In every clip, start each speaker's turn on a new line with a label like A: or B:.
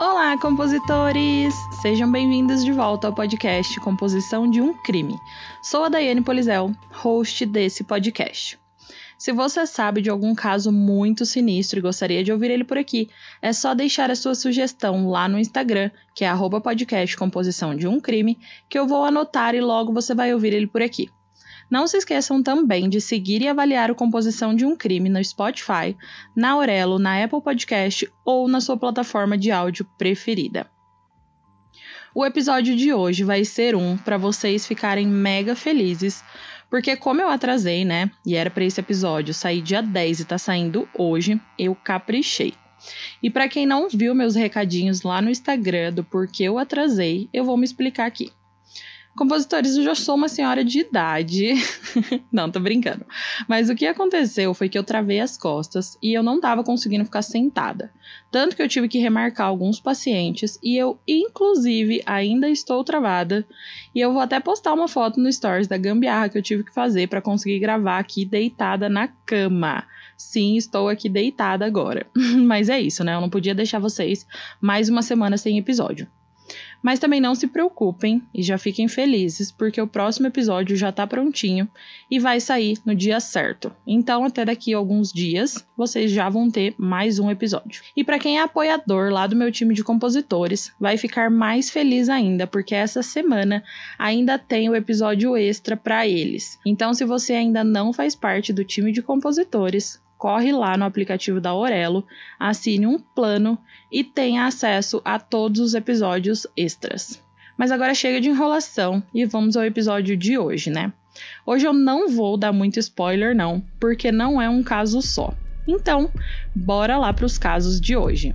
A: Olá, compositores! Sejam bem-vindos de volta ao podcast Composição de um Crime. Sou a Daiane Polizel, host desse podcast. Se você sabe de algum caso muito sinistro e gostaria de ouvir ele por aqui, é só deixar a sua sugestão lá no Instagram, que é podcast Composição de um Crime, que eu vou anotar e logo você vai ouvir ele por aqui. Não se esqueçam também de seguir e avaliar o Composição de um Crime no Spotify, na Aurelo, na Apple Podcast ou na sua plataforma de áudio preferida. O episódio de hoje vai ser um para vocês ficarem mega felizes, porque como eu atrasei, né, e era para esse episódio sair dia 10 e tá saindo hoje, eu caprichei. E para quem não viu meus recadinhos lá no Instagram do porquê eu atrasei, eu vou me explicar aqui. Compositores, eu já sou uma senhora de idade. não, tô brincando. Mas o que aconteceu foi que eu travei as costas e eu não tava conseguindo ficar sentada. Tanto que eu tive que remarcar alguns pacientes e eu, inclusive, ainda estou travada. E eu vou até postar uma foto no Stories da gambiarra que eu tive que fazer para conseguir gravar aqui deitada na cama. Sim, estou aqui deitada agora. Mas é isso, né? Eu não podia deixar vocês mais uma semana sem episódio. Mas também não se preocupem e já fiquem felizes, porque o próximo episódio já tá prontinho e vai sair no dia certo. Então, até daqui a alguns dias, vocês já vão ter mais um episódio. E para quem é apoiador lá do meu time de compositores, vai ficar mais feliz ainda, porque essa semana ainda tem o episódio extra para eles. Então, se você ainda não faz parte do time de compositores, corre lá no aplicativo da Aurelo, assine um plano e tenha acesso a todos os episódios extras. Mas agora chega de enrolação e vamos ao episódio de hoje, né? Hoje eu não vou dar muito spoiler não, porque não é um caso só. Então, bora lá para os casos de hoje.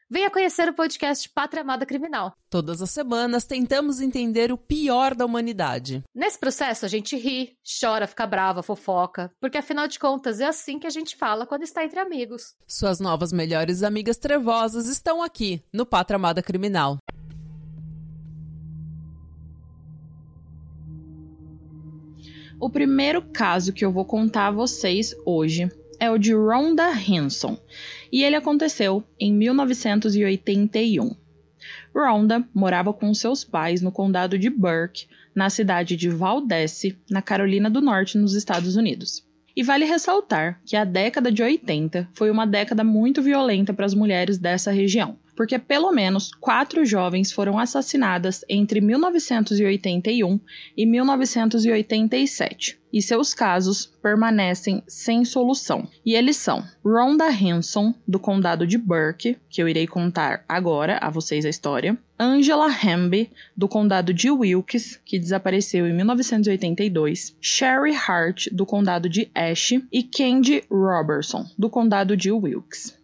B: venha conhecer o podcast Pátria Amada Criminal.
C: Todas as semanas tentamos entender o pior da humanidade.
B: Nesse processo a gente ri, chora, fica brava, fofoca, porque afinal de contas é assim que a gente fala quando está entre amigos.
C: Suas novas melhores amigas trevosas estão aqui no Pátria Amada Criminal.
A: O primeiro caso que eu vou contar a vocês hoje é o de Rhonda Hanson e ele aconteceu em 1981. Rhonda morava com seus pais no condado de Burke, na cidade de Valdece, na Carolina do Norte, nos Estados Unidos. E vale ressaltar que a década de 80 foi uma década muito violenta para as mulheres dessa região porque pelo menos quatro jovens foram assassinadas entre 1981 e 1987, e seus casos permanecem sem solução. E eles são Rhonda Hanson, do condado de Burke, que eu irei contar agora a vocês a história, Angela Hamby, do condado de Wilkes, que desapareceu em 1982, Sherry Hart, do condado de Ashe, e Candy Robertson, do condado de Wilkes.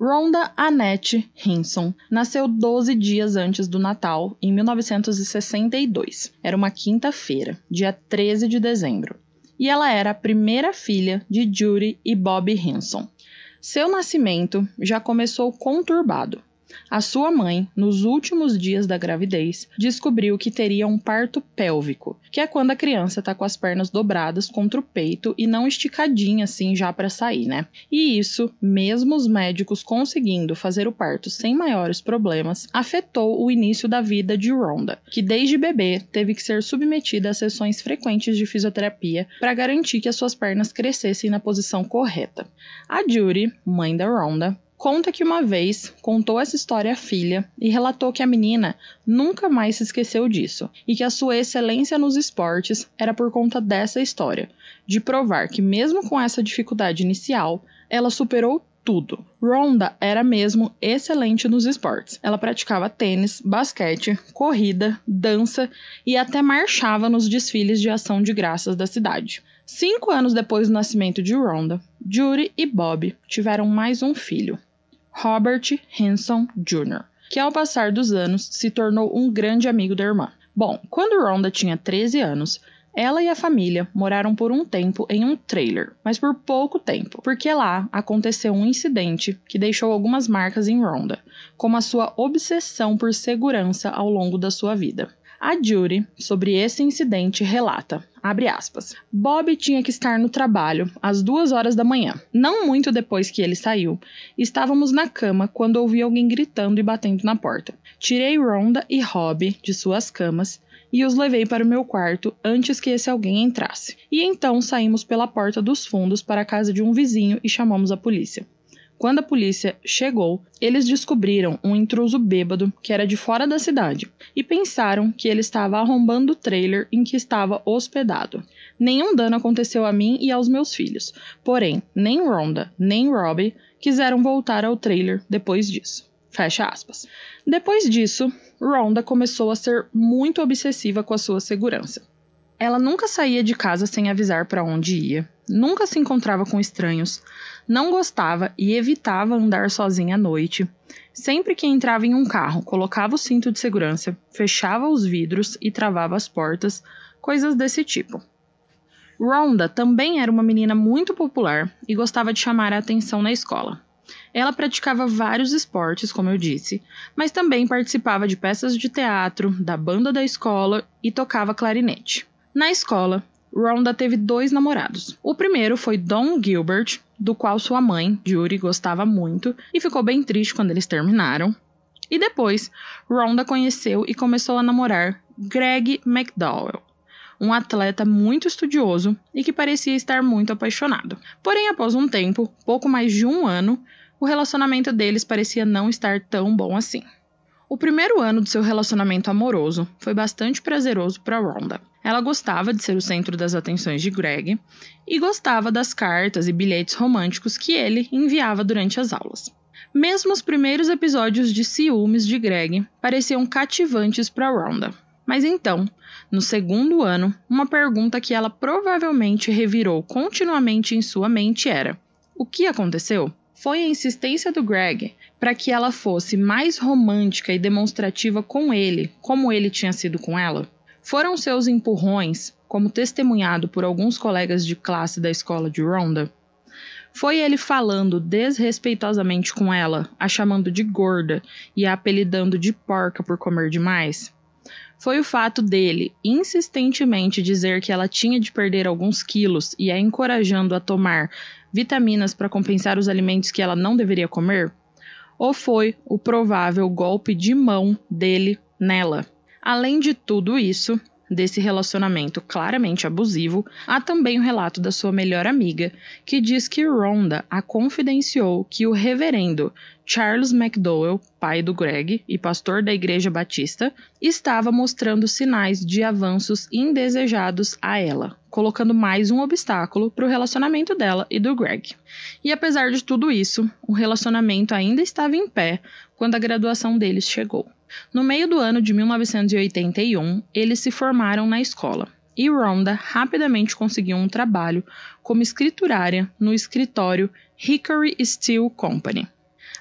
A: Rhonda Annette Hinson nasceu 12 dias antes do Natal, em 1962. Era uma quinta-feira, dia 13 de dezembro. E ela era a primeira filha de Judy e Bob Hinson. Seu nascimento já começou conturbado. A sua mãe, nos últimos dias da gravidez, descobriu que teria um parto pélvico, que é quando a criança está com as pernas dobradas contra o peito e não esticadinha assim já para sair, né? E isso, mesmo os médicos conseguindo fazer o parto sem maiores problemas, afetou o início da vida de Rhonda, que desde bebê teve que ser submetida a sessões frequentes de fisioterapia para garantir que as suas pernas crescessem na posição correta. A Judy, mãe da Rhonda, conta que uma vez contou essa história à filha e relatou que a menina nunca mais se esqueceu disso e que a sua excelência nos esportes era por conta dessa história, de provar que, mesmo com essa dificuldade inicial, ela superou tudo. Ronda era mesmo excelente nos esportes. Ela praticava tênis, basquete, corrida, dança e até marchava nos desfiles de ação de graças da cidade. Cinco anos depois do nascimento de Ronda, Judy e Bob tiveram mais um filho, Robert Hanson Jr., que ao passar dos anos se tornou um grande amigo da irmã. Bom, quando Rhonda tinha 13 anos, ela e a família moraram por um tempo em um trailer, mas por pouco tempo, porque lá aconteceu um incidente que deixou algumas marcas em Rhonda, como a sua obsessão por segurança ao longo da sua vida. A Judy, sobre esse incidente, relata, aspas, Bob tinha que estar no trabalho às duas horas da manhã. Não muito depois que ele saiu, estávamos na cama quando ouvi alguém gritando e batendo na porta. Tirei Rhonda e Rob de suas camas e os levei para o meu quarto antes que esse alguém entrasse. E então saímos pela porta dos fundos para a casa de um vizinho e chamamos a polícia. Quando a polícia chegou, eles descobriram um intruso bêbado que era de fora da cidade e pensaram que ele estava arrombando o trailer em que estava hospedado. Nenhum dano aconteceu a mim e aos meus filhos, porém, nem Rhonda nem Robbie quiseram voltar ao trailer depois disso. Fecha aspas. Depois disso, Rhonda começou a ser muito obsessiva com a sua segurança. Ela nunca saía de casa sem avisar para onde ia, nunca se encontrava com estranhos, não gostava e evitava andar sozinha à noite. Sempre que entrava em um carro, colocava o cinto de segurança, fechava os vidros e travava as portas, coisas desse tipo. Rhonda também era uma menina muito popular e gostava de chamar a atenção na escola. Ela praticava vários esportes, como eu disse, mas também participava de peças de teatro, da banda da escola e tocava clarinete. Na escola, Rhonda teve dois namorados. O primeiro foi Don Gilbert, do qual sua mãe, Judy, gostava muito e ficou bem triste quando eles terminaram. E depois, Rhonda conheceu e começou a namorar Greg McDowell, um atleta muito estudioso e que parecia estar muito apaixonado. Porém, após um tempo, pouco mais de um ano, o relacionamento deles parecia não estar tão bom assim. O primeiro ano do seu relacionamento amoroso foi bastante prazeroso para Rhonda. Ela gostava de ser o centro das atenções de Greg e gostava das cartas e bilhetes românticos que ele enviava durante as aulas. Mesmo os primeiros episódios de ciúmes de Greg pareciam cativantes para Rhonda. Mas então, no segundo ano, uma pergunta que ela provavelmente revirou continuamente em sua mente era: o que aconteceu? Foi a insistência do Greg para que ela fosse mais romântica e demonstrativa com ele, como ele tinha sido com ela? Foram seus empurrões, como testemunhado por alguns colegas de classe da escola de Ronda? Foi ele falando desrespeitosamente com ela, a chamando de gorda e a apelidando de porca por comer demais? Foi o fato dele insistentemente dizer que ela tinha de perder alguns quilos e a encorajando a tomar vitaminas para compensar os alimentos que ela não deveria comer? Ou foi o provável golpe de mão dele nela? Além de tudo isso, desse relacionamento claramente abusivo, há também o relato da sua melhor amiga, que diz que Rhonda a confidenciou que o reverendo Charles McDowell, pai do Greg e pastor da Igreja Batista, estava mostrando sinais de avanços indesejados a ela, colocando mais um obstáculo para o relacionamento dela e do Greg. E apesar de tudo isso, o relacionamento ainda estava em pé quando a graduação deles chegou. No meio do ano de 1981, eles se formaram na escola e Rhonda rapidamente conseguiu um trabalho como escriturária no escritório Hickory Steel Company.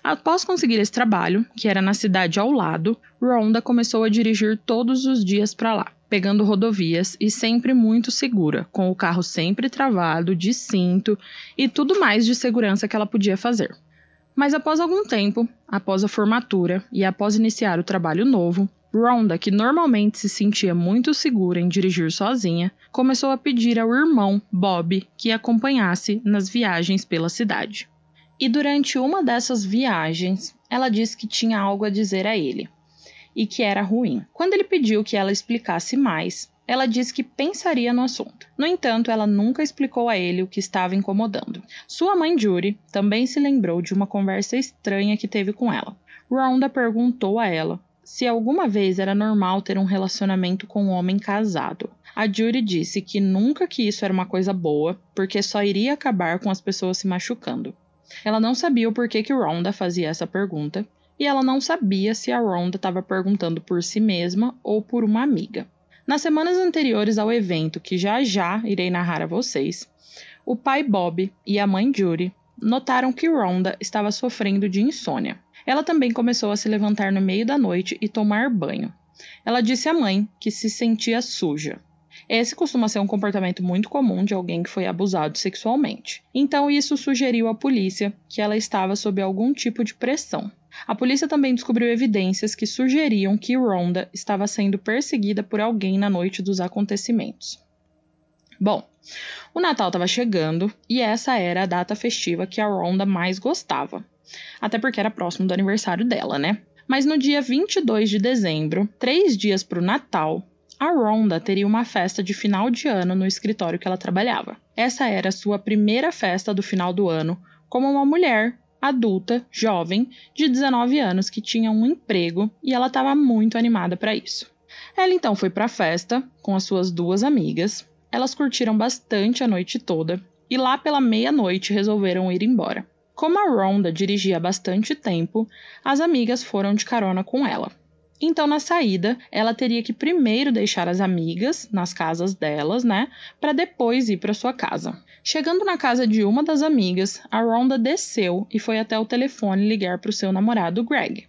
A: Após conseguir esse trabalho, que era na cidade ao lado, Rhonda começou a dirigir todos os dias para lá, pegando rodovias e sempre muito segura, com o carro sempre travado, de cinto e tudo mais de segurança que ela podia fazer. Mas após algum tempo, após a formatura e após iniciar o trabalho novo, Rhonda, que normalmente se sentia muito segura em dirigir sozinha, começou a pedir ao irmão, Bob, que acompanhasse nas viagens pela cidade. E durante uma dessas viagens, ela disse que tinha algo a dizer a ele e que era ruim. Quando ele pediu que ela explicasse mais, ela disse que pensaria no assunto. No entanto, ela nunca explicou a ele o que estava incomodando. Sua mãe Judy também se lembrou de uma conversa estranha que teve com ela. Rhonda perguntou a ela se alguma vez era normal ter um relacionamento com um homem casado. A Judy disse que nunca que isso era uma coisa boa, porque só iria acabar com as pessoas se machucando. Ela não sabia o porquê que Rhonda fazia essa pergunta, e ela não sabia se a Rhonda estava perguntando por si mesma ou por uma amiga. Nas semanas anteriores ao evento, que já já irei narrar a vocês, o pai Bob e a mãe Judy notaram que Rhonda estava sofrendo de insônia. Ela também começou a se levantar no meio da noite e tomar banho. Ela disse à mãe que se sentia suja. Esse costuma ser um comportamento muito comum de alguém que foi abusado sexualmente. Então, isso sugeriu à polícia que ela estava sob algum tipo de pressão. A polícia também descobriu evidências que sugeriam que Rhonda estava sendo perseguida por alguém na noite dos acontecimentos. Bom, o Natal estava chegando e essa era a data festiva que a Rhonda mais gostava. Até porque era próximo do aniversário dela, né? Mas no dia 22 de dezembro, três dias para o Natal, a Rhonda teria uma festa de final de ano no escritório que ela trabalhava. Essa era sua primeira festa do final do ano como uma mulher adulta, jovem, de 19 anos que tinha um emprego e ela estava muito animada para isso. Ela então foi para a festa com as suas duas amigas. Elas curtiram bastante a noite toda e lá pela meia-noite resolveram ir embora. Como a Rhonda dirigia bastante tempo, as amigas foram de carona com ela. Então, na saída, ela teria que primeiro deixar as amigas nas casas delas, né, para depois ir para sua casa. Chegando na casa de uma das amigas, a Rhonda desceu e foi até o telefone ligar para o seu namorado Greg,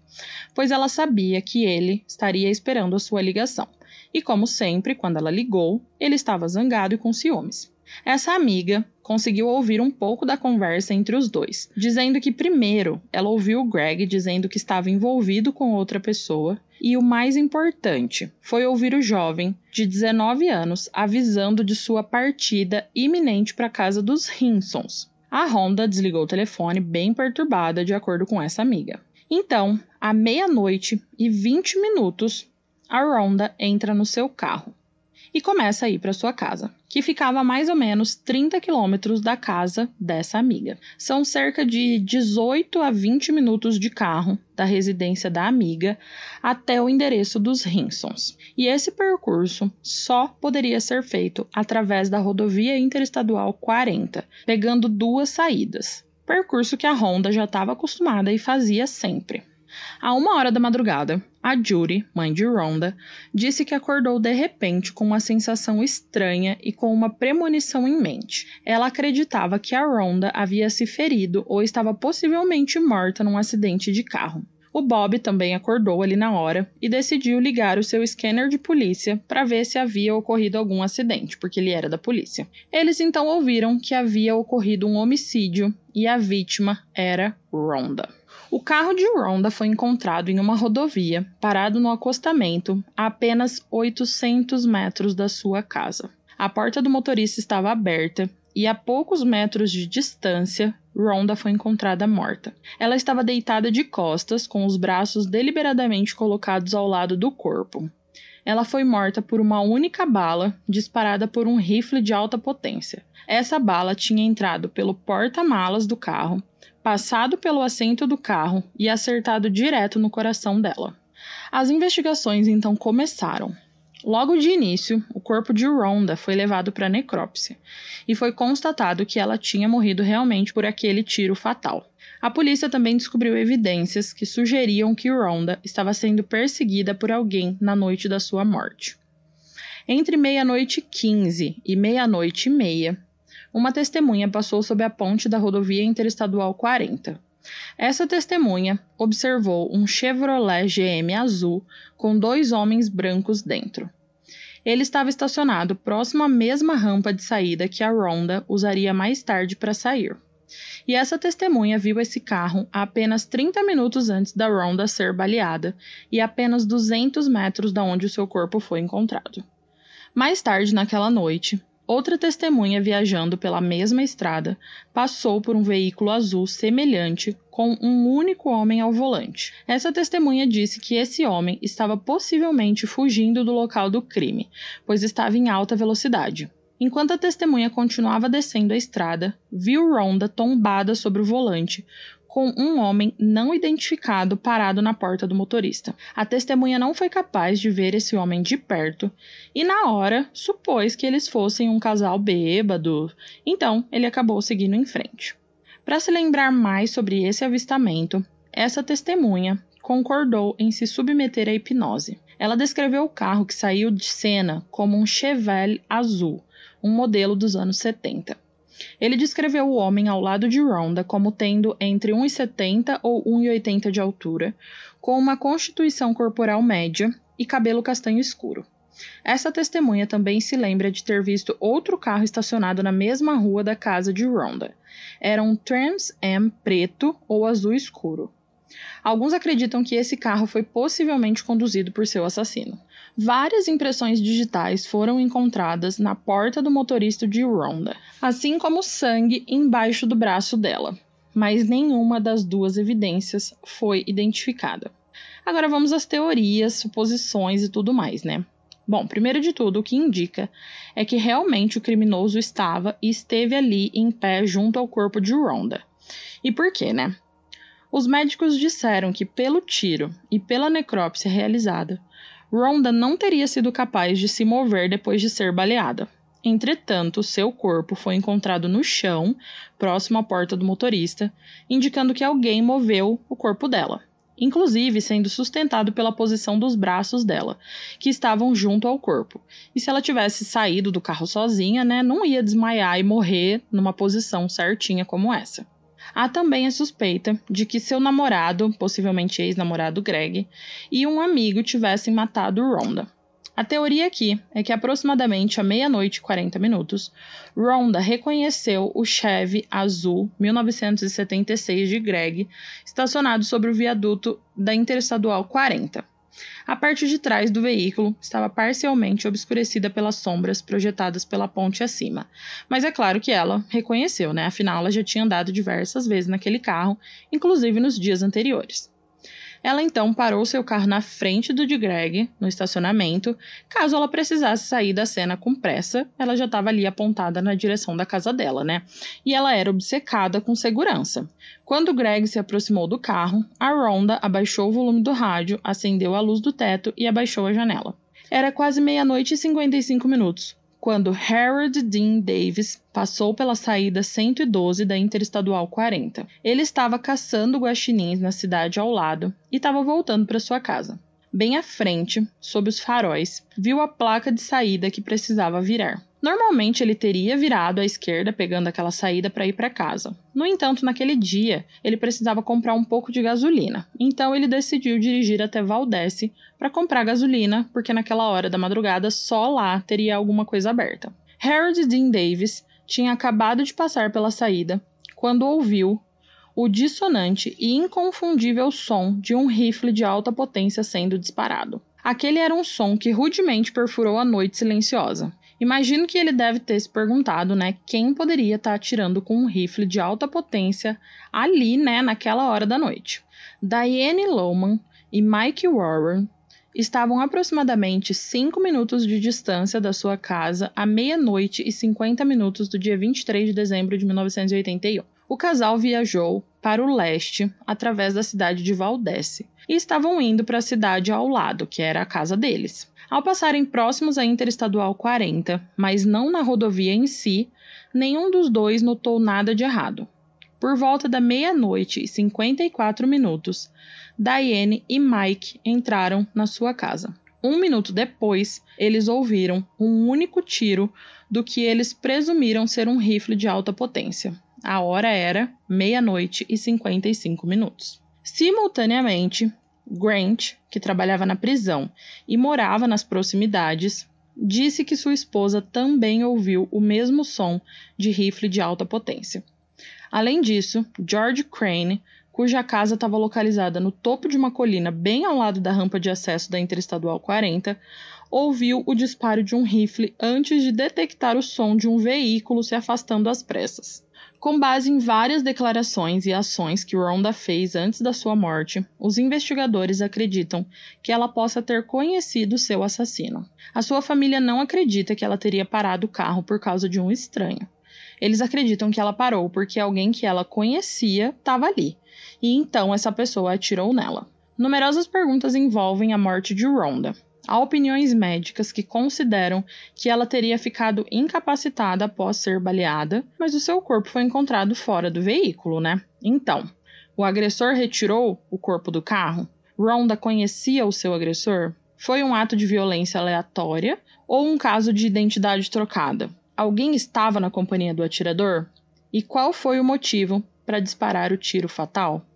A: pois ela sabia que ele estaria esperando a sua ligação. E como sempre, quando ela ligou, ele estava zangado e com ciúmes. Essa amiga conseguiu ouvir um pouco da conversa entre os dois, dizendo que primeiro ela ouviu o Greg dizendo que estava envolvido com outra pessoa, e o mais importante foi ouvir o jovem de 19 anos avisando de sua partida iminente para a casa dos Hinsons. A Honda desligou o telefone bem perturbada, de acordo com essa amiga. Então, à meia-noite e 20 minutos, a Ronda entra no seu carro e começa a ir para sua casa, que ficava a mais ou menos 30 quilômetros da casa dessa amiga. São cerca de 18 a 20 minutos de carro da residência da amiga até o endereço dos Hinsons. E esse percurso só poderia ser feito através da rodovia interestadual 40, pegando duas saídas. Percurso que a Honda já estava acostumada e fazia sempre. A uma hora da madrugada, a Judy, mãe de Rhonda, disse que acordou de repente com uma sensação estranha e com uma premonição em mente. Ela acreditava que a Rhonda havia se ferido ou estava possivelmente morta num acidente de carro. O Bob também acordou ali na hora e decidiu ligar o seu scanner de polícia para ver se havia ocorrido algum acidente, porque ele era da polícia. Eles então ouviram que havia ocorrido um homicídio e a vítima era Rhonda. O carro de Rhonda foi encontrado em uma rodovia, parado no acostamento, a apenas 800 metros da sua casa. A porta do motorista estava aberta e a poucos metros de distância, Rhonda foi encontrada morta. Ela estava deitada de costas, com os braços deliberadamente colocados ao lado do corpo. Ela foi morta por uma única bala disparada por um rifle de alta potência. Essa bala tinha entrado pelo porta-malas do carro passado pelo assento do carro e acertado direto no coração dela. As investigações então começaram. Logo de início, o corpo de Rhonda foi levado para necrópsia e foi constatado que ela tinha morrido realmente por aquele tiro fatal. A polícia também descobriu evidências que sugeriam que Rhonda estava sendo perseguida por alguém na noite da sua morte. Entre meia-noite 15 e meia-noite e meia, uma testemunha passou sob a ponte da rodovia interestadual 40. Essa testemunha observou um Chevrolet GM azul com dois homens brancos dentro. Ele estava estacionado próximo à mesma rampa de saída que a Ronda usaria mais tarde para sair. E essa testemunha viu esse carro apenas 30 minutos antes da Ronda ser baleada e apenas 200 metros da onde o seu corpo foi encontrado. Mais tarde naquela noite, Outra testemunha viajando pela mesma estrada passou por um veículo azul semelhante com um único homem ao volante. Essa testemunha disse que esse homem estava possivelmente fugindo do local do crime, pois estava em alta velocidade. Enquanto a testemunha continuava descendo a estrada, viu Ronda tombada sobre o volante, com um homem não identificado parado na porta do motorista. A testemunha não foi capaz de ver esse homem de perto e, na hora, supôs que eles fossem um casal bêbado, então ele acabou seguindo em frente. Para se lembrar mais sobre esse avistamento, essa testemunha concordou em se submeter à hipnose. Ela descreveu o carro que saiu de cena como um Chevelle azul, um modelo dos anos 70. Ele descreveu o homem ao lado de Ronda como tendo entre 1,70 ou 1,80 de altura, com uma constituição corporal média e cabelo castanho escuro. Essa testemunha também se lembra de ter visto outro carro estacionado na mesma rua da casa de Ronda. Era um Trans Am preto ou azul escuro. Alguns acreditam que esse carro foi possivelmente conduzido por seu assassino. Várias impressões digitais foram encontradas na porta do motorista de Ronda, assim como sangue embaixo do braço dela, mas nenhuma das duas evidências foi identificada. Agora vamos às teorias, suposições e tudo mais, né? Bom, primeiro de tudo, o que indica é que realmente o criminoso estava e esteve ali em pé junto ao corpo de Ronda. E por quê, né? Os médicos disseram que, pelo tiro e pela necrópsia realizada, Rhonda não teria sido capaz de se mover depois de ser baleada. Entretanto, seu corpo foi encontrado no chão, próximo à porta do motorista, indicando que alguém moveu o corpo dela, inclusive sendo sustentado pela posição dos braços dela, que estavam junto ao corpo. E se ela tivesse saído do carro sozinha, né, não ia desmaiar e morrer numa posição certinha como essa. Há também a suspeita de que seu namorado, possivelmente ex-namorado Greg, e um amigo tivessem matado Rhonda. A teoria aqui é que aproximadamente à meia-noite e 40 minutos, Rhonda reconheceu o Chevy azul 1976 de Greg estacionado sobre o viaduto da Interestadual 40. A parte de trás do veículo estava parcialmente obscurecida pelas sombras projetadas pela ponte acima. Mas é claro que ela reconheceu, né? Afinal, ela já tinha andado diversas vezes naquele carro, inclusive nos dias anteriores. Ela então parou seu carro na frente do de Greg, no estacionamento. Caso ela precisasse sair da cena com pressa, ela já estava ali apontada na direção da casa dela, né? E ela era obcecada com segurança. Quando Greg se aproximou do carro, a Ronda abaixou o volume do rádio, acendeu a luz do teto e abaixou a janela. Era quase meia-noite e 55 minutos quando Harold Dean Davis passou pela saída 112 da Interestadual 40. Ele estava caçando guaxinins na cidade ao lado e estava voltando para sua casa. Bem à frente, sob os faróis, viu a placa de saída que precisava virar. Normalmente ele teria virado à esquerda pegando aquela saída para ir para casa. No entanto, naquele dia, ele precisava comprar um pouco de gasolina. Então ele decidiu dirigir até Valdece para comprar gasolina, porque naquela hora da madrugada só lá teria alguma coisa aberta. Harold Dean Davis tinha acabado de passar pela saída quando ouviu o dissonante e inconfundível som de um rifle de alta potência sendo disparado. Aquele era um som que rudemente perfurou a noite silenciosa. Imagino que ele deve ter se perguntado, né, quem poderia estar tá atirando com um rifle de alta potência ali, né, naquela hora da noite. Diane Lowman e Mike Warren estavam aproximadamente 5 minutos de distância da sua casa à meia-noite e 50 minutos do dia 23 de dezembro de 1981. O casal viajou para o leste através da cidade de Valdece e estavam indo para a cidade ao lado, que era a casa deles. Ao passarem próximos à Interestadual 40, mas não na rodovia em si, nenhum dos dois notou nada de errado. Por volta da meia-noite e 54 minutos, Diane e Mike entraram na sua casa. Um minuto depois, eles ouviram um único tiro do que eles presumiram ser um rifle de alta potência. A hora era meia-noite e 55 minutos. Simultaneamente, Grant, que trabalhava na prisão e morava nas proximidades, disse que sua esposa também ouviu o mesmo som de rifle de alta potência. Além disso, George Crane, cuja casa estava localizada no topo de uma colina bem ao lado da rampa de acesso da Interestadual 40, ouviu o disparo de um rifle antes de detectar o som de um veículo se afastando às pressas. Com base em várias declarações e ações que Rhonda fez antes da sua morte, os investigadores acreditam que ela possa ter conhecido seu assassino. A sua família não acredita que ela teria parado o carro por causa de um estranho. Eles acreditam que ela parou porque alguém que ela conhecia estava ali, e então essa pessoa atirou nela. Numerosas perguntas envolvem a morte de Rhonda, Há opiniões médicas que consideram que ela teria ficado incapacitada após ser baleada, mas o seu corpo foi encontrado fora do veículo, né? Então, o agressor retirou o corpo do carro? Rhonda conhecia o seu agressor? Foi um ato de violência aleatória ou um caso de identidade trocada? Alguém estava na companhia do atirador? E qual foi o motivo para disparar o tiro fatal?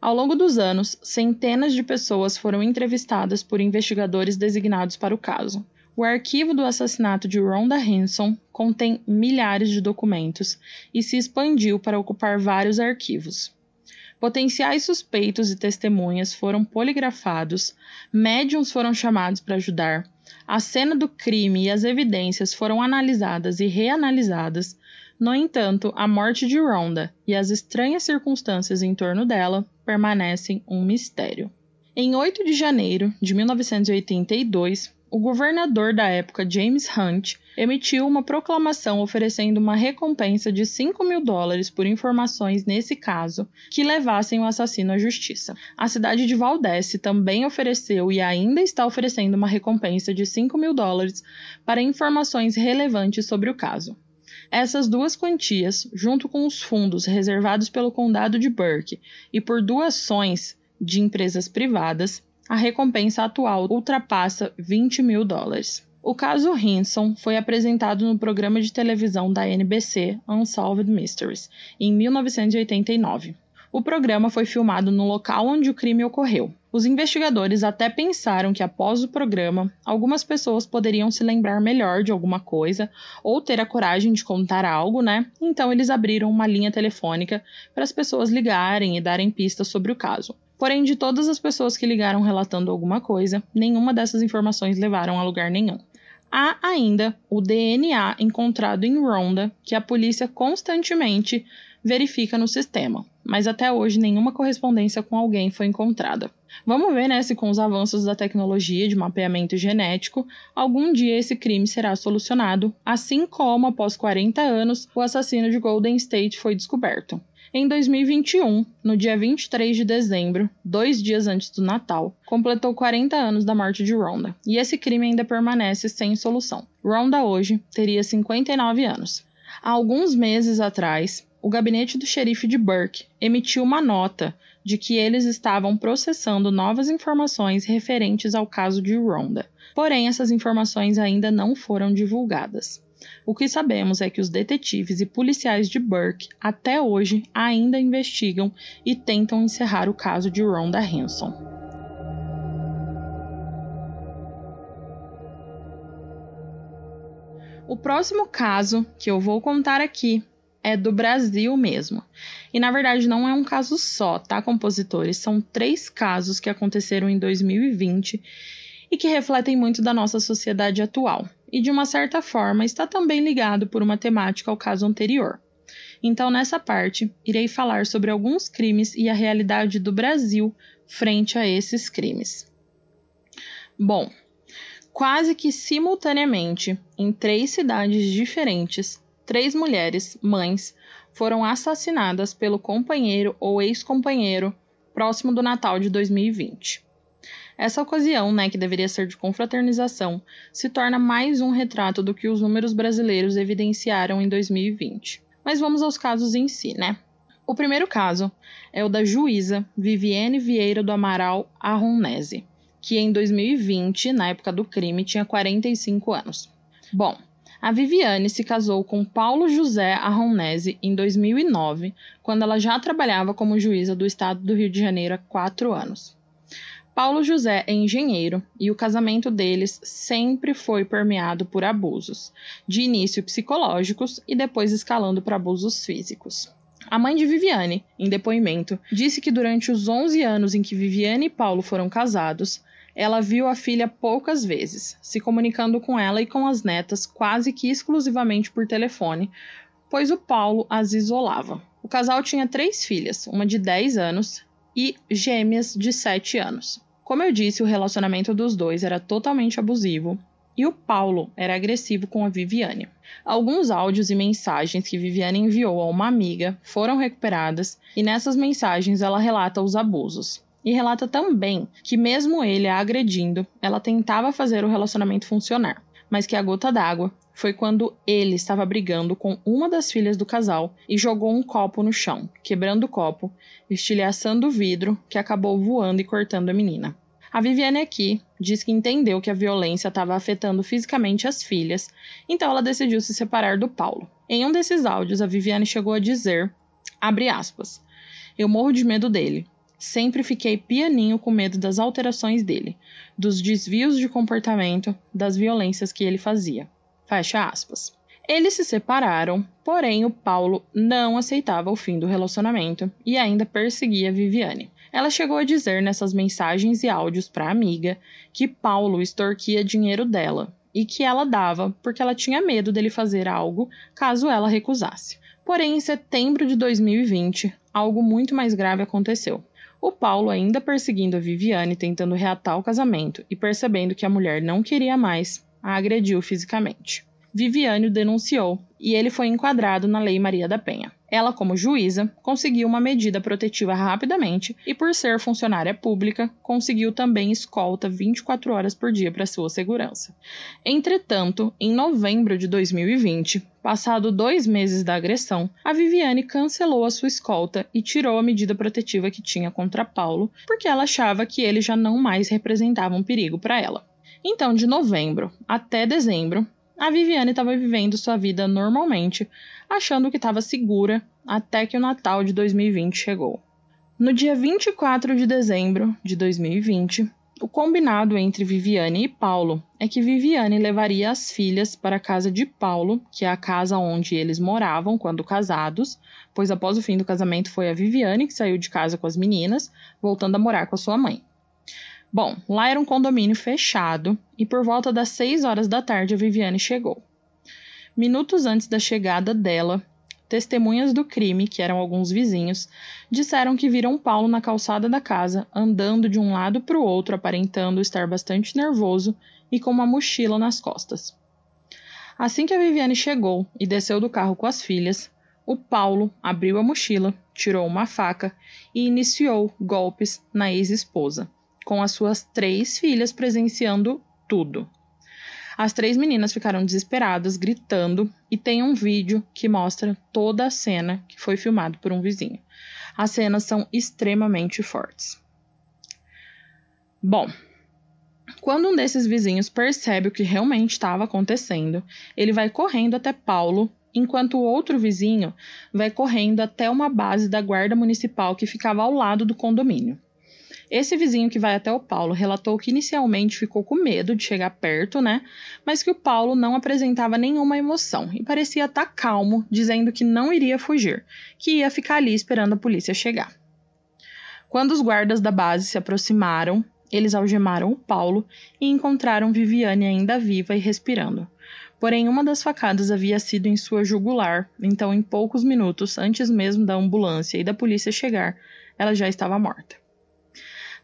A: Ao longo dos anos, centenas de pessoas foram entrevistadas por investigadores designados para o caso. O arquivo do assassinato de Rhonda Hanson contém milhares de documentos e se expandiu para ocupar vários arquivos. Potenciais suspeitos e testemunhas foram poligrafados, médiums foram chamados para ajudar, a cena do crime e as evidências foram analisadas e reanalisadas, no entanto, a morte de Rhonda e as estranhas circunstâncias em torno dela permanecem um mistério. Em 8 de janeiro de 1982, o governador da época, James Hunt, emitiu uma proclamação oferecendo uma recompensa de 5 mil dólares por informações nesse caso que levassem o assassino à justiça. A cidade de Valdece também ofereceu e ainda está oferecendo uma recompensa de 5 mil dólares para informações relevantes sobre o caso. Essas duas quantias, junto com os fundos reservados pelo Condado de Burke e por doações de empresas privadas, a recompensa atual ultrapassa 20 mil dólares. O caso Hinson foi apresentado no programa de televisão da NBC Unsolved Mysteries em 1989. O programa foi filmado no local onde o crime ocorreu. Os investigadores até pensaram que após o programa, algumas pessoas poderiam se lembrar melhor de alguma coisa ou ter a coragem de contar algo, né? Então eles abriram uma linha telefônica para as pessoas ligarem e darem pistas sobre o caso. Porém, de todas as pessoas que ligaram relatando alguma coisa, nenhuma dessas informações levaram a lugar nenhum. Há ainda o DNA encontrado em Ronda, que a polícia constantemente verifica no sistema, mas até hoje nenhuma correspondência com alguém foi encontrada. Vamos ver né, se com os avanços da tecnologia de mapeamento genético, algum dia esse crime será solucionado, assim como após 40 anos o assassino de Golden State foi descoberto. Em 2021, no dia 23 de dezembro, dois dias antes do Natal, completou 40 anos da morte de Rhonda, e esse crime ainda permanece sem solução. Rhonda hoje teria 59 anos. Há alguns meses atrás, o gabinete do xerife de Burke emitiu uma nota de que eles estavam processando novas informações referentes ao caso de Rhonda. Porém, essas informações ainda não foram divulgadas. O que sabemos é que os detetives e policiais de Burke até hoje ainda investigam e tentam encerrar o caso de Rhonda Hanson. O próximo caso que eu vou contar aqui é do Brasil mesmo. E na verdade não é um caso só, tá, compositores? São três casos que aconteceram em 2020 e que refletem muito da nossa sociedade atual. E de uma certa forma está também ligado por uma temática ao caso anterior. Então, nessa parte, irei falar sobre alguns crimes e a realidade do Brasil frente a esses crimes. Bom, quase que simultaneamente, em três cidades diferentes, três mulheres, mães, foram assassinadas pelo companheiro ou ex-companheiro próximo do Natal de 2020. Essa ocasião, né, que deveria ser de confraternização, se torna mais um retrato do que os números brasileiros evidenciaram em 2020. Mas vamos aos casos em si, né? O primeiro caso é o da juíza Viviane Vieira do Amaral Arronese, que em 2020, na época do crime, tinha 45 anos. Bom, a Viviane se casou com Paulo José Arronese em 2009, quando ela já trabalhava como juíza do estado do Rio de Janeiro há quatro anos. Paulo José é engenheiro e o casamento deles sempre foi permeado por abusos, de início psicológicos e depois escalando para abusos físicos. A mãe de Viviane, em depoimento, disse que durante os 11 anos em que Viviane e Paulo foram casados, Ela viu a filha poucas vezes, se comunicando com ela e com as netas quase que exclusivamente por telefone, pois o Paulo as isolava. O casal tinha três filhas, uma de 10 anos e gêmeas de 7 anos. Como eu disse, o relacionamento dos dois era totalmente abusivo e o Paulo era agressivo com a Viviane. Alguns áudios e mensagens que Viviane enviou a uma amiga foram recuperadas e nessas mensagens ela relata os abusos. E relata também que, mesmo ele a agredindo, ela tentava fazer o relacionamento funcionar, mas que a gota d'água foi quando ele estava brigando com uma das filhas do casal e jogou um copo no chão, quebrando o copo, estilhaçando o vidro, que acabou voando e cortando a menina. A Viviane aqui diz que entendeu que a violência estava afetando fisicamente as filhas, então ela decidiu se separar do Paulo. Em um desses áudios, a Viviane chegou a dizer, aspas, eu morro de medo dele. Sempre fiquei pianinho com medo das alterações dele, dos desvios de comportamento, das violências que ele fazia. Fecha aspas. Eles se separaram, porém o Paulo não aceitava o fim do relacionamento e ainda perseguia Viviane. Ela chegou a dizer nessas mensagens e áudios para a amiga que Paulo extorquia dinheiro dela e que ela dava porque ela tinha medo dele fazer algo caso ela recusasse. Porém, em setembro de 2020, algo muito mais grave aconteceu. O Paulo, ainda perseguindo a Viviane, tentando reatar o casamento e percebendo que a mulher não queria mais, a agrediu fisicamente. Viviane o denunciou e ele foi enquadrado na Lei Maria da Penha. Ela, como juíza, conseguiu uma medida protetiva rapidamente e, por ser funcionária pública, conseguiu também escolta 24 horas por dia para sua segurança. Entretanto, em novembro de 2020, passado dois meses da agressão, a Viviane cancelou a sua escolta e tirou a medida protetiva que tinha contra Paulo, porque ela achava que ele já não mais representava um perigo para ela. Então, de novembro até dezembro, a Viviane estava vivendo sua vida normalmente, achando que estava segura, até que o Natal de 2020 chegou. No dia 24 de dezembro de 2020, o combinado entre Viviane e Paulo é que Viviane levaria as filhas para a casa de Paulo, que é a casa onde eles moravam quando casados, pois após o fim do casamento foi a Viviane que saiu de casa com as meninas, voltando a morar com a sua mãe. Bom, lá era um condomínio fechado e por volta das 6 horas da tarde a Viviane chegou. Minutos antes da chegada dela, testemunhas do crime, que eram alguns vizinhos, disseram que viram Paulo na calçada da casa, andando de um lado para o outro, aparentando estar bastante nervoso e com uma mochila nas costas. Assim que a Viviane chegou e desceu do carro com as filhas, o Paulo abriu a mochila, tirou uma faca e iniciou golpes na ex-esposa com as suas três filhas presenciando tudo. As três meninas ficaram desesperadas, gritando, e tem um vídeo que mostra toda a cena que foi filmado por um vizinho. As cenas são extremamente fortes. Bom, quando um desses vizinhos percebe o que realmente estava acontecendo, ele vai correndo até Paulo, enquanto o outro vizinho vai correndo até uma base da guarda municipal que ficava ao lado do condomínio. Esse vizinho que vai até o Paulo relatou que inicialmente ficou com medo de chegar perto, né? Mas que o Paulo não apresentava nenhuma emoção e parecia estar tá calmo, dizendo que não iria fugir, que ia ficar ali esperando a polícia chegar. Quando os guardas da base se aproximaram, eles algemaram o Paulo e encontraram Viviane ainda viva e respirando. Porém, uma das facadas havia sido em sua jugular, então, em poucos minutos, antes mesmo da ambulância e da polícia chegar, ela já estava morta.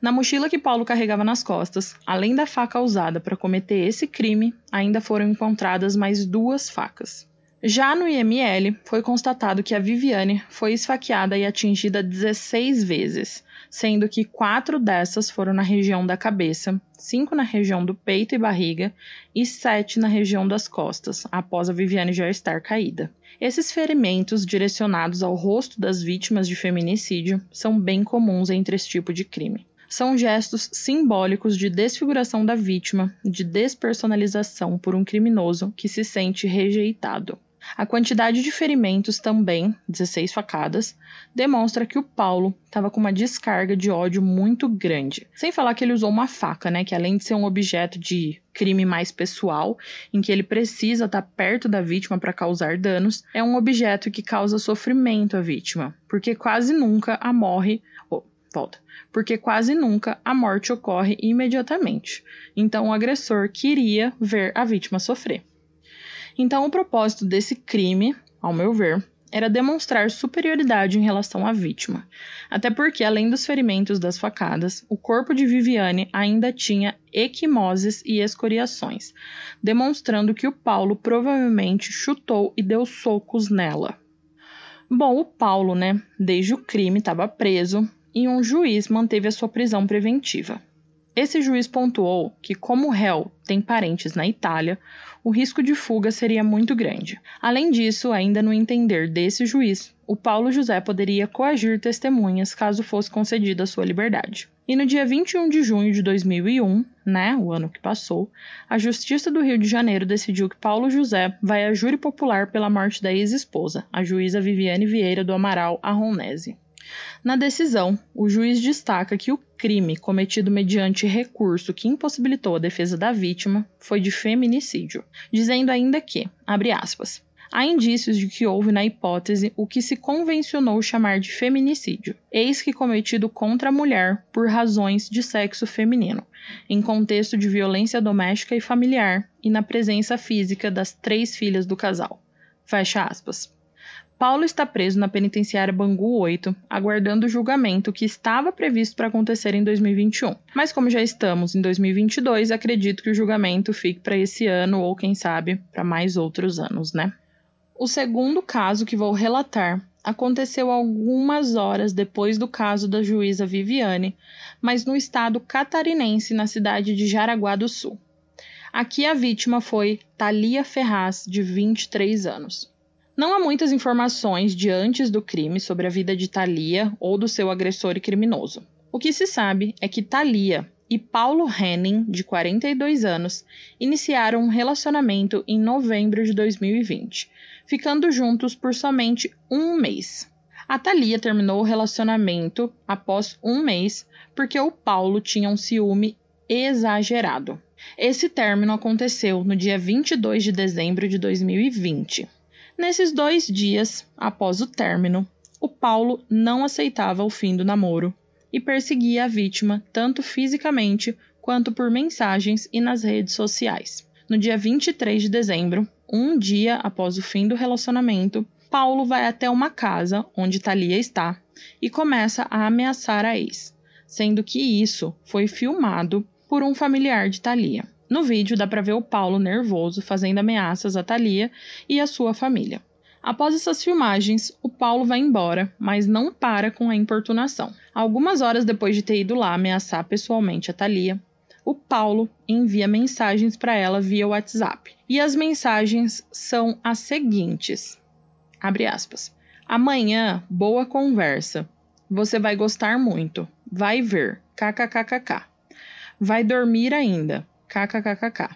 A: Na mochila que Paulo carregava nas costas, além da faca usada para cometer esse crime, ainda foram encontradas mais duas facas. Já no IML, foi constatado que a Viviane foi esfaqueada e atingida 16 vezes, sendo que quatro dessas foram na região da cabeça, cinco na região do peito e barriga e sete na região das costas, após a Viviane já estar caída. Esses ferimentos direcionados ao rosto das vítimas de feminicídio são bem comuns entre esse tipo de crime são gestos simbólicos de desfiguração da vítima, de despersonalização por um criminoso que se sente rejeitado. A quantidade de ferimentos também, 16 facadas, demonstra que o Paulo estava com uma descarga de ódio muito grande. Sem falar que ele usou uma faca, né, que além de ser um objeto de crime mais pessoal, em que ele precisa estar perto da vítima para causar danos, é um objeto que causa sofrimento à vítima, porque quase nunca a morre volta, porque quase nunca a morte ocorre imediatamente. Então o agressor queria ver a vítima sofrer. Então o propósito desse crime, ao meu ver, era demonstrar superioridade em relação à vítima. Até porque, além dos ferimentos das facadas, o corpo de Viviane ainda tinha equimoses e escoriações, demonstrando que o Paulo provavelmente chutou e deu socos nela. Bom, o Paulo, né, desde o crime estava preso e um juiz manteve a sua prisão preventiva. Esse juiz pontuou que, como o réu tem parentes na Itália, o risco de fuga seria muito grande. Além disso, ainda no entender desse juiz, o Paulo José poderia coagir testemunhas caso fosse concedida a sua liberdade. E no dia 21 de junho de 2001, né, o ano que passou, a Justiça do Rio de Janeiro decidiu que Paulo José vai a júri popular pela morte da ex-esposa, a juíza Viviane Vieira do Amaral Arronese. Na decisão, o juiz destaca que o crime cometido mediante recurso que impossibilitou a defesa da vítima foi de feminicídio, dizendo ainda que, abre aspas, há indícios de que houve na hipótese o que se convencionou chamar de feminicídio, eis que cometido contra a mulher por razões de sexo feminino, em contexto de violência doméstica e familiar e na presença física das três filhas do casal. Fecha aspas. Paulo está preso na penitenciária Bangu 8, aguardando o julgamento que estava previsto para acontecer em 2021. Mas como já estamos em 2022, acredito que o julgamento fique para esse ano ou quem sabe para mais outros anos, né? O segundo caso que vou relatar aconteceu algumas horas depois do caso da juíza Viviane, mas no estado catarinense, na cidade de Jaraguá do Sul. Aqui a vítima foi Thalia Ferraz, de 23 anos. Não há muitas informações de antes do crime sobre a vida de Thalia ou do seu agressor e criminoso. O que se sabe é que Thalia e Paulo Henning, de 42 anos, iniciaram um relacionamento em novembro de 2020, ficando juntos por somente um mês. A Thalia terminou o relacionamento após um mês porque o Paulo tinha um ciúme exagerado. Esse término aconteceu no dia 22 de dezembro de 2020. Nesses dois dias, após o término, o Paulo não aceitava o fim do namoro e perseguia a vítima tanto fisicamente quanto por mensagens e nas redes sociais. No dia 23 de dezembro, um dia após o fim do relacionamento, Paulo vai até uma casa onde Thalia está e começa a ameaçar a ex, sendo que isso foi filmado por um familiar de Thalia. No vídeo dá para ver o Paulo nervoso fazendo ameaças a Thalia e a sua família. Após essas filmagens, o Paulo vai embora, mas não para com a importunação. Algumas horas depois de ter ido lá ameaçar pessoalmente a Thalia, o Paulo envia mensagens para ela via WhatsApp. E as mensagens são as seguintes: abre aspas. Amanhã, boa conversa. Você vai gostar muito. Vai ver. KKKKK. Vai dormir ainda. KKKKK.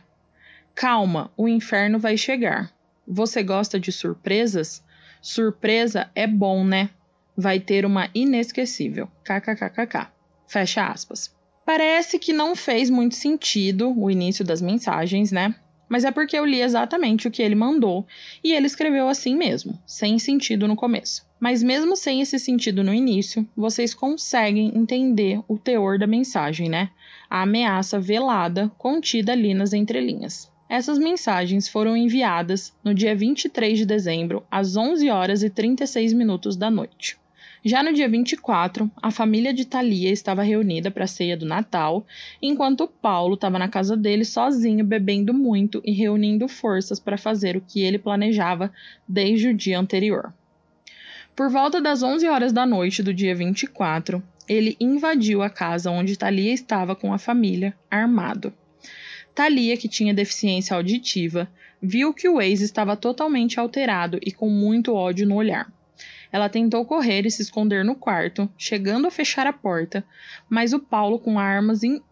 A: Calma, o inferno vai chegar. Você gosta de surpresas? Surpresa é bom, né? Vai ter uma inesquecível. KKKKK. Fecha aspas. Parece que não fez muito sentido o início das mensagens, né? Mas é porque eu li exatamente o que ele mandou e ele escreveu assim mesmo, sem sentido no começo. Mas mesmo sem esse sentido no início, vocês conseguem entender o teor da mensagem, né? a ameaça velada contida ali nas entrelinhas. Essas mensagens foram enviadas no dia 23 de dezembro, às 11 horas e 36 minutos da noite. Já no dia 24, a família de Thalia estava reunida para a ceia do Natal, enquanto Paulo estava na casa dele sozinho, bebendo muito e reunindo forças para fazer o que ele planejava desde o dia anterior. Por volta das 11 horas da noite do dia 24, ele invadiu a casa onde Thalia estava com a família, armado. Thalia, que tinha deficiência auditiva, viu que o ex estava totalmente alterado e com muito ódio no olhar. Ela tentou correr e se esconder no quarto, chegando a fechar a porta, mas o Paulo com armas em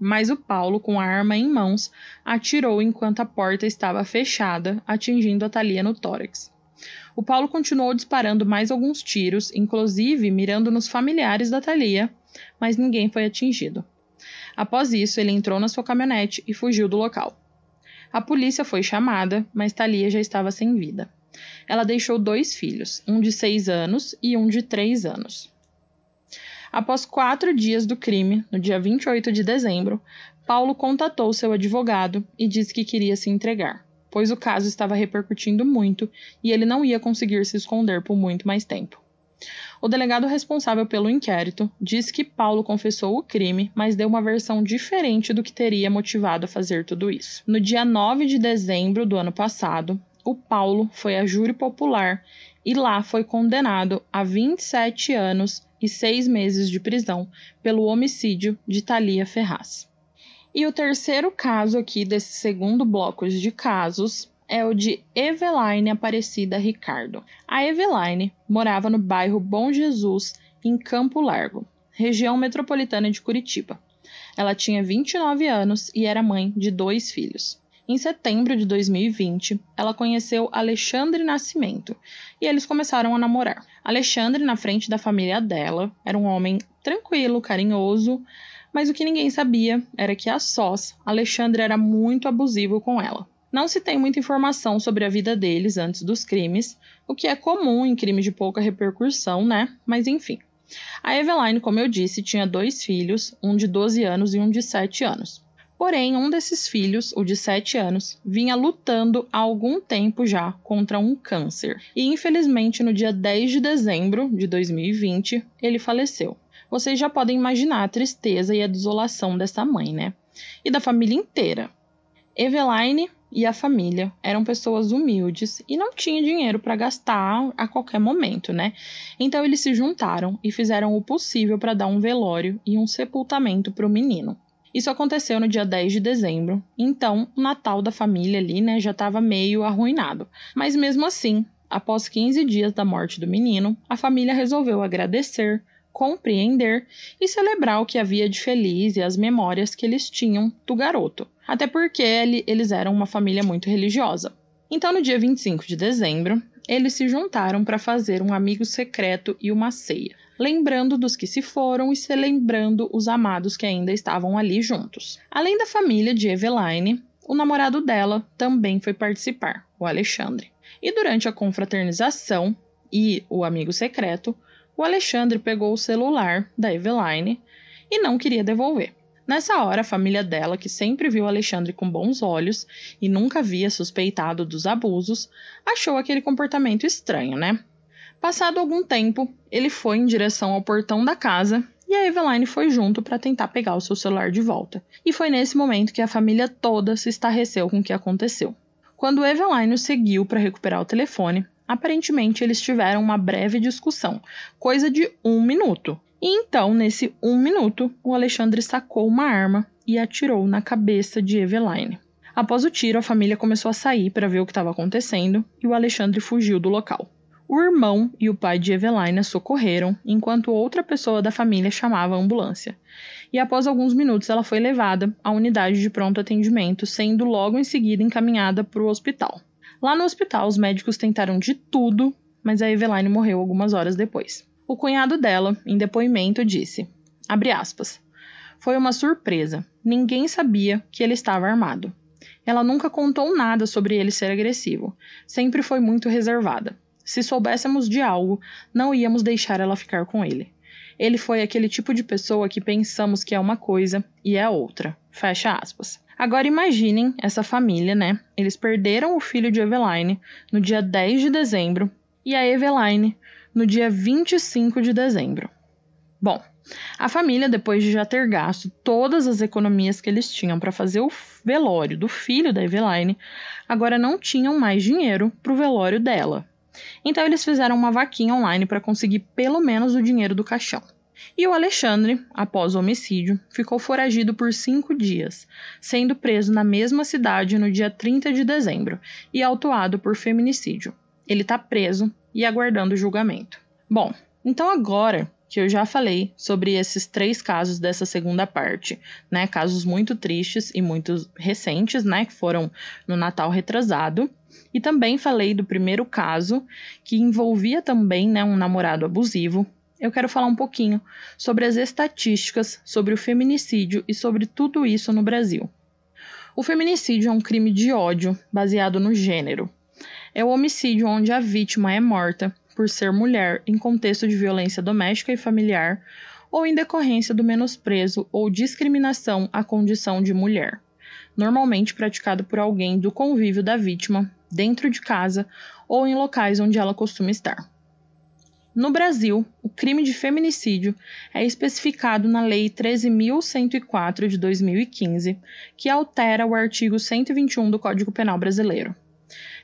A: mas o Paulo, com a arma em mãos, atirou enquanto a porta estava fechada, atingindo a Thalia no tórax. O Paulo continuou disparando mais alguns tiros, inclusive mirando nos familiares da Thalia, mas ninguém foi atingido. Após isso, ele entrou na sua caminhonete e fugiu do local. A polícia foi chamada, mas Thalia já estava sem vida. Ela deixou dois filhos, um de seis anos e um de três anos. Após quatro dias do crime, no dia 28 de dezembro, Paulo contatou seu advogado e disse que queria se entregar, pois o caso estava repercutindo muito e ele não ia conseguir se esconder por muito mais tempo. O delegado responsável pelo inquérito disse que Paulo confessou o crime, mas deu uma versão diferente do que teria motivado a fazer tudo isso. No dia 9 de dezembro do ano passado, o Paulo foi a júri popular e lá foi condenado a 27 anos e 6 meses de prisão pelo homicídio de Thalia Ferraz. E o terceiro caso aqui desse segundo bloco de casos é o de Eveline Aparecida Ricardo. A Eveline morava no bairro Bom Jesus, em Campo Largo, região metropolitana de Curitiba. Ela tinha 29 anos e era mãe de dois filhos. Em setembro de 2020, ela conheceu Alexandre Nascimento e eles começaram a namorar. Alexandre, na frente da família dela, era um homem tranquilo, carinhoso, mas o que ninguém sabia era que a sós, Alexandre era muito abusivo com ela. Não se tem muita informação sobre a vida deles antes dos crimes, o que é comum em crimes de pouca repercussão, né? Mas enfim. A Eveline, como eu disse, tinha dois filhos, um de 12 anos e um de 7 anos. Porém, um desses filhos, o de 7 anos, vinha lutando há algum tempo já contra um câncer. E infelizmente, no dia 10 de dezembro de 2020, ele faleceu. Vocês já podem imaginar a tristeza e a desolação dessa mãe, né? E da família inteira. Eveline e a família eram pessoas humildes e não tinham dinheiro para gastar a qualquer momento, né? Então eles se juntaram e fizeram o possível para dar um velório e um sepultamento para o menino. Isso aconteceu no dia 10 de dezembro, então o Natal da família ali, né, já estava meio arruinado. Mas mesmo assim, após 15 dias da morte do menino, a família resolveu agradecer, compreender e celebrar o que havia de feliz e as memórias que eles tinham do garoto. Até porque ele, eles eram uma família muito religiosa. Então, no dia 25 de dezembro, eles se juntaram para fazer um amigo secreto e uma ceia lembrando dos que se foram e se lembrando os amados que ainda estavam ali juntos. Além da família de Eveline, o namorado dela também foi participar, o Alexandre. E durante a confraternização e o amigo secreto, o Alexandre pegou o celular da Eveline e não queria devolver. Nessa hora, a família dela, que sempre viu Alexandre com bons olhos e nunca havia suspeitado dos abusos, achou aquele comportamento estranho, né? Passado algum tempo, ele foi em direção ao portão da casa e a Eveline foi junto para tentar pegar o seu celular de volta. E foi nesse momento que a família toda se estarreceu com o que aconteceu. Quando Eveline o seguiu para recuperar o telefone, aparentemente eles tiveram uma breve discussão, coisa de um minuto. E então, nesse um minuto, o Alexandre sacou uma arma e atirou na cabeça de Eveline. Após o tiro, a família começou a sair para ver o que estava acontecendo e o Alexandre fugiu do local. O irmão e o pai de Evelina socorreram, enquanto outra pessoa da família chamava a ambulância. E após alguns minutos ela foi levada à unidade de pronto atendimento, sendo logo em seguida encaminhada para o hospital. Lá no hospital, os médicos tentaram de tudo, mas a Eveline morreu algumas horas depois. O cunhado dela, em depoimento, disse: aspas, Foi uma surpresa. Ninguém sabia que ele estava armado. Ela nunca contou nada sobre ele ser agressivo. Sempre foi muito reservada. Se soubéssemos de algo, não íamos deixar ela ficar com ele. Ele foi aquele tipo de pessoa que pensamos que é uma coisa e é outra. Fecha aspas. Agora imaginem essa família, né? Eles perderam o filho de Eveline no dia 10 de dezembro e a Eveline no dia 25 de dezembro. Bom, a família, depois de já ter gasto todas as economias que eles tinham para fazer o velório do filho da Eveline, agora não tinham mais dinheiro para o velório dela, então eles fizeram uma vaquinha online para conseguir pelo menos o dinheiro do caixão. E o Alexandre, após o homicídio, ficou foragido por cinco dias, sendo preso na mesma cidade no dia 30 de dezembro e autuado por feminicídio. Ele está preso e aguardando julgamento. Bom, então agora que eu já falei sobre esses três casos dessa segunda parte, né? Casos muito tristes e muito recentes, né? Que foram no Natal retrasado. E também falei do primeiro caso, que envolvia também né, um namorado abusivo. Eu quero falar um pouquinho sobre as estatísticas sobre o feminicídio e sobre tudo isso no Brasil. O feminicídio é um crime de ódio baseado no gênero. É o homicídio onde a vítima é morta por ser mulher em contexto de violência doméstica e familiar ou em decorrência do menosprezo ou discriminação à condição de mulher, normalmente praticado por alguém do convívio da vítima, dentro de casa ou em locais onde ela costuma estar. No Brasil, o crime de feminicídio é especificado na Lei 13.104 de 2015, que altera o artigo 121 do Código Penal Brasileiro.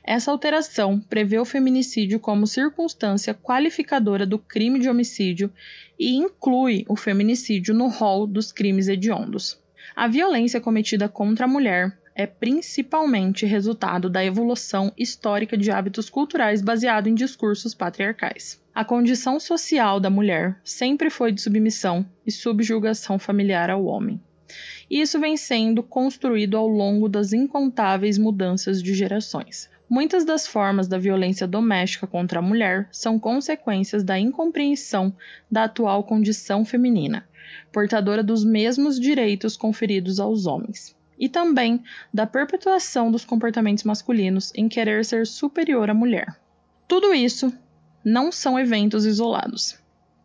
A: Essa alteração prevê o feminicídio como circunstância qualificadora do crime de homicídio e inclui o feminicídio no rol dos crimes hediondos. A violência cometida contra a mulher é principalmente resultado da evolução histórica de hábitos culturais baseado em discursos patriarcais. A condição social da mulher sempre foi de submissão e subjugação familiar ao homem. E isso vem sendo construído ao longo das incontáveis mudanças de gerações. Muitas das formas da violência doméstica contra a mulher são consequências da incompreensão da atual condição feminina, portadora dos mesmos direitos conferidos aos homens e também da perpetuação dos comportamentos masculinos em querer ser superior à mulher. Tudo isso não são eventos isolados.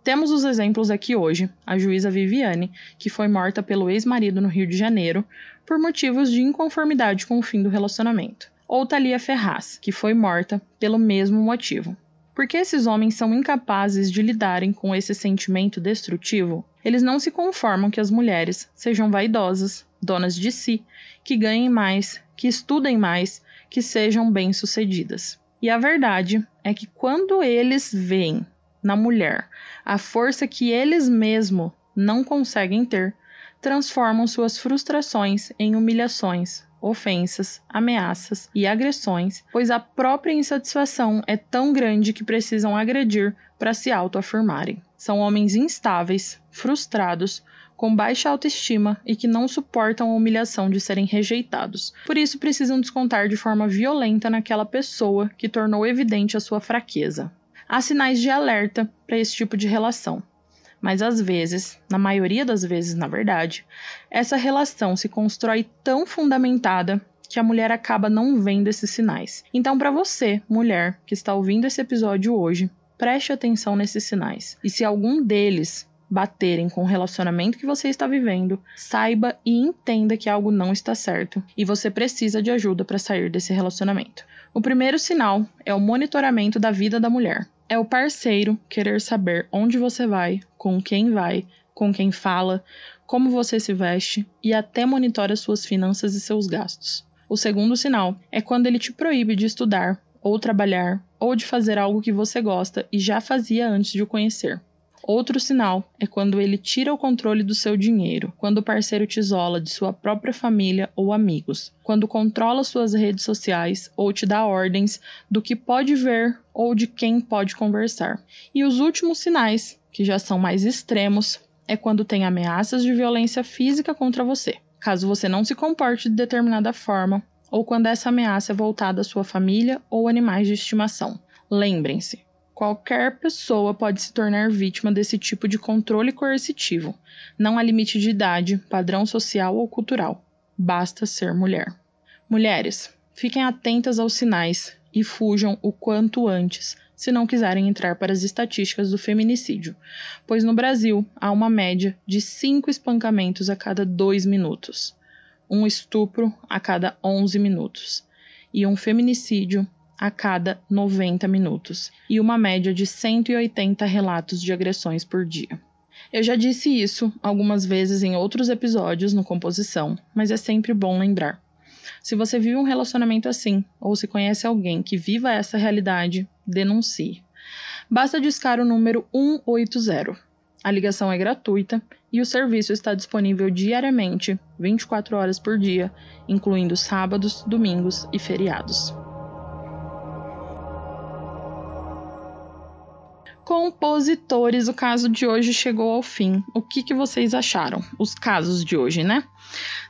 A: Temos os exemplos aqui hoje: a juíza Viviane, que foi morta pelo ex-marido no Rio de Janeiro por motivos de inconformidade com o fim do relacionamento, ou Thalia Ferraz, que foi morta pelo mesmo motivo. Porque esses homens são incapazes de lidarem com esse sentimento destrutivo, eles não se conformam que as mulheres sejam vaidosas, donas de si, que ganhem mais, que estudem mais, que sejam bem-sucedidas. E a verdade é que quando eles veem na mulher a força que eles mesmos não conseguem ter, transformam suas frustrações em humilhações, ofensas, ameaças e agressões, pois a própria insatisfação é tão grande que precisam agredir para se autoafirmarem. São homens instáveis, frustrados, com baixa autoestima e que não suportam a humilhação de serem rejeitados. Por isso precisam descontar de forma violenta naquela pessoa que tornou evidente a sua fraqueza. Há sinais de alerta para esse tipo de relação. Mas às vezes, na maioria das vezes, na verdade, essa relação se constrói tão fundamentada que a mulher acaba não vendo esses sinais. Então, para você, mulher, que está ouvindo esse episódio hoje, preste atenção nesses sinais. E se algum deles baterem com o relacionamento que você está vivendo, saiba e entenda que algo não está certo e você precisa de ajuda para sair desse relacionamento. O primeiro sinal é o monitoramento da vida da mulher. É o parceiro querer saber onde você vai, com quem vai, com quem fala, como você se veste e até monitora suas finanças e seus gastos. O segundo sinal é quando ele te proíbe de estudar, ou trabalhar, ou de fazer algo que você gosta e já fazia antes de o conhecer. Outro sinal é quando ele tira o controle do seu dinheiro, quando o parceiro te isola de sua própria família ou amigos, quando controla suas redes sociais ou te dá ordens do que pode ver ou de quem pode conversar. E os últimos sinais, que já são mais extremos, é quando tem ameaças de violência física contra você, caso você não se comporte de determinada forma, ou quando essa ameaça é voltada à sua família ou animais de estimação. Lembrem-se, Qualquer pessoa pode se tornar vítima desse tipo de controle coercitivo. Não há limite de idade, padrão social ou cultural. Basta ser mulher. Mulheres, fiquem atentas aos sinais e fujam o quanto antes, se não quiserem entrar para as estatísticas do feminicídio, pois no Brasil há uma média de 5 espancamentos a cada 2 minutos, um estupro a cada 11 minutos e um feminicídio a cada 90 minutos e uma média de 180 relatos de agressões por dia. Eu já disse isso algumas vezes em outros episódios no Composição, mas é sempre bom lembrar. Se você vive um relacionamento assim, ou se conhece alguém que viva essa realidade, denuncie. Basta discar o número 180. A ligação é gratuita e o serviço está disponível diariamente, 24 horas por dia, incluindo sábados, domingos e feriados. Compositores, o caso de hoje chegou ao fim. O que, que vocês acharam? Os casos de hoje, né?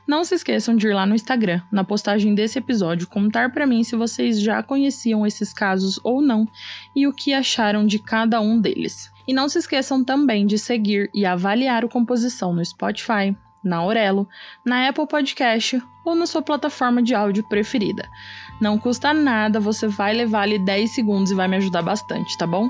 A: Não se esqueçam de ir lá no Instagram, na postagem desse episódio, contar para mim se vocês já conheciam esses casos ou não e o que acharam de cada um deles. E não se esqueçam também de seguir e avaliar o Composição no Spotify, na Aurelo, na Apple Podcast ou na sua plataforma de áudio preferida. Não custa nada, você vai levar ali 10 segundos e vai me ajudar bastante, tá bom?